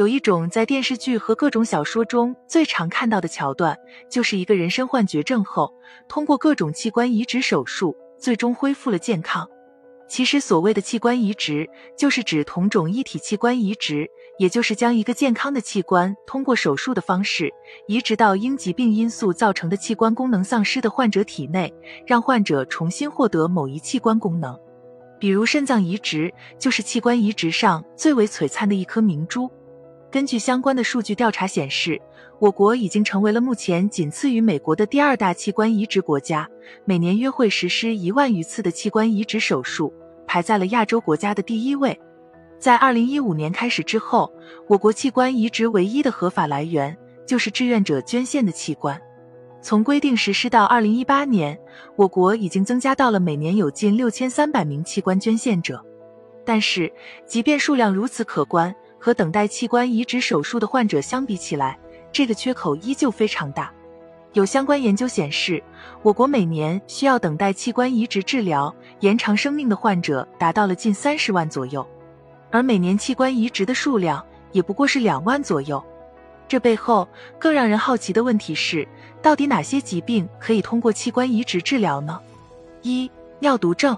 有一种在电视剧和各种小说中最常看到的桥段，就是一个人身患绝症后，通过各种器官移植手术，最终恢复了健康。其实，所谓的器官移植，就是指同种异体器官移植，也就是将一个健康的器官通过手术的方式，移植到因疾病因素造成的器官功能丧失的患者体内，让患者重新获得某一器官功能。比如肾脏移植，就是器官移植上最为璀璨的一颗明珠。根据相关的数据调查显示，我国已经成为了目前仅次于美国的第二大器官移植国家，每年约会实施一万余次的器官移植手术，排在了亚洲国家的第一位。在二零一五年开始之后，我国器官移植唯一的合法来源就是志愿者捐献的器官。从规定实施到二零一八年，我国已经增加到了每年有近六千三百名器官捐献者。但是，即便数量如此可观，和等待器官移植手术的患者相比起来，这个缺口依旧非常大。有相关研究显示，我国每年需要等待器官移植治疗延长生命的患者达到了近三十万左右，而每年器官移植的数量也不过是两万左右。这背后更让人好奇的问题是，到底哪些疾病可以通过器官移植治疗呢？一、尿毒症。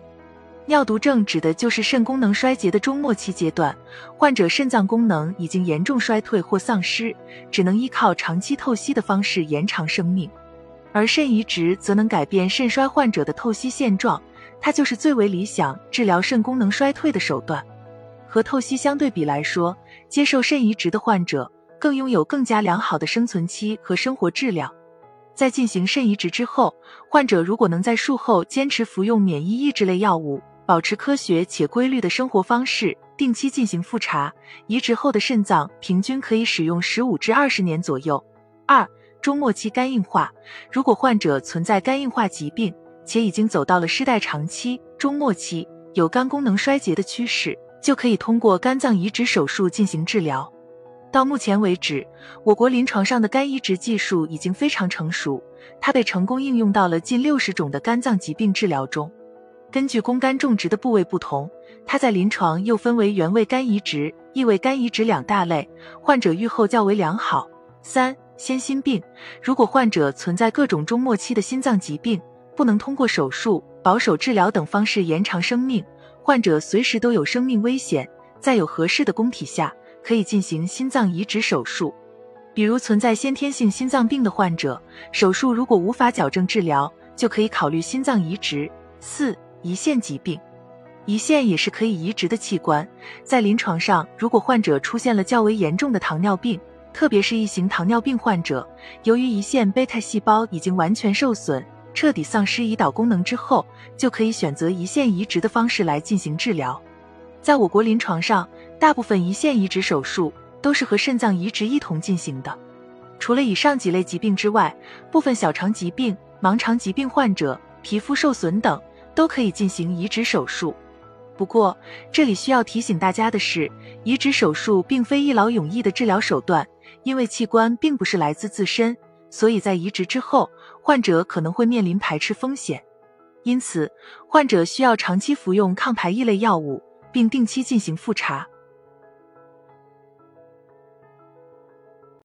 尿毒症指的就是肾功能衰竭的中末期阶段，患者肾脏功能已经严重衰退或丧失，只能依靠长期透析的方式延长生命。而肾移植则能改变肾衰患者的透析现状，它就是最为理想治疗肾功能衰退的手段。和透析相对比来说，接受肾移植的患者更拥有更加良好的生存期和生活质量。在进行肾移植之后，患者如果能在术后坚持服用免疫抑制类药物，保持科学且规律的生活方式，定期进行复查。移植后的肾脏平均可以使用十五至二十年左右。二、中末期肝硬化，如果患者存在肝硬化疾病，且已经走到了失代偿期、中末期，有肝功能衰竭的趋势，就可以通过肝脏移植手术进行治疗。到目前为止，我国临床上的肝移植技术已经非常成熟，它被成功应用到了近六十种的肝脏疾病治疗中。根据供肝种植的部位不同，它在临床又分为原位肝移植、异位肝移植两大类，患者预后较为良好。三、先心病，如果患者存在各种中末期的心脏疾病，不能通过手术、保守治疗等方式延长生命，患者随时都有生命危险，在有合适的供体下，可以进行心脏移植手术。比如存在先天性心脏病的患者，手术如果无法矫正治疗，就可以考虑心脏移植。四。胰腺疾病，胰腺也是可以移植的器官。在临床上，如果患者出现了较为严重的糖尿病，特别是一型糖尿病患者，由于胰腺贝塔细胞已经完全受损，彻底丧失胰岛功能之后，就可以选择胰腺移植的方式来进行治疗。在我国临床上，大部分胰腺移植手术都是和肾脏移植一同进行的。除了以上几类疾病之外，部分小肠疾病、盲肠疾病患者、皮肤受损等。都可以进行移植手术，不过这里需要提醒大家的是，移植手术并非一劳永逸的治疗手段，因为器官并不是来自自身，所以在移植之后，患者可能会面临排斥风险，因此患者需要长期服用抗排异类药物，并定期进行复查。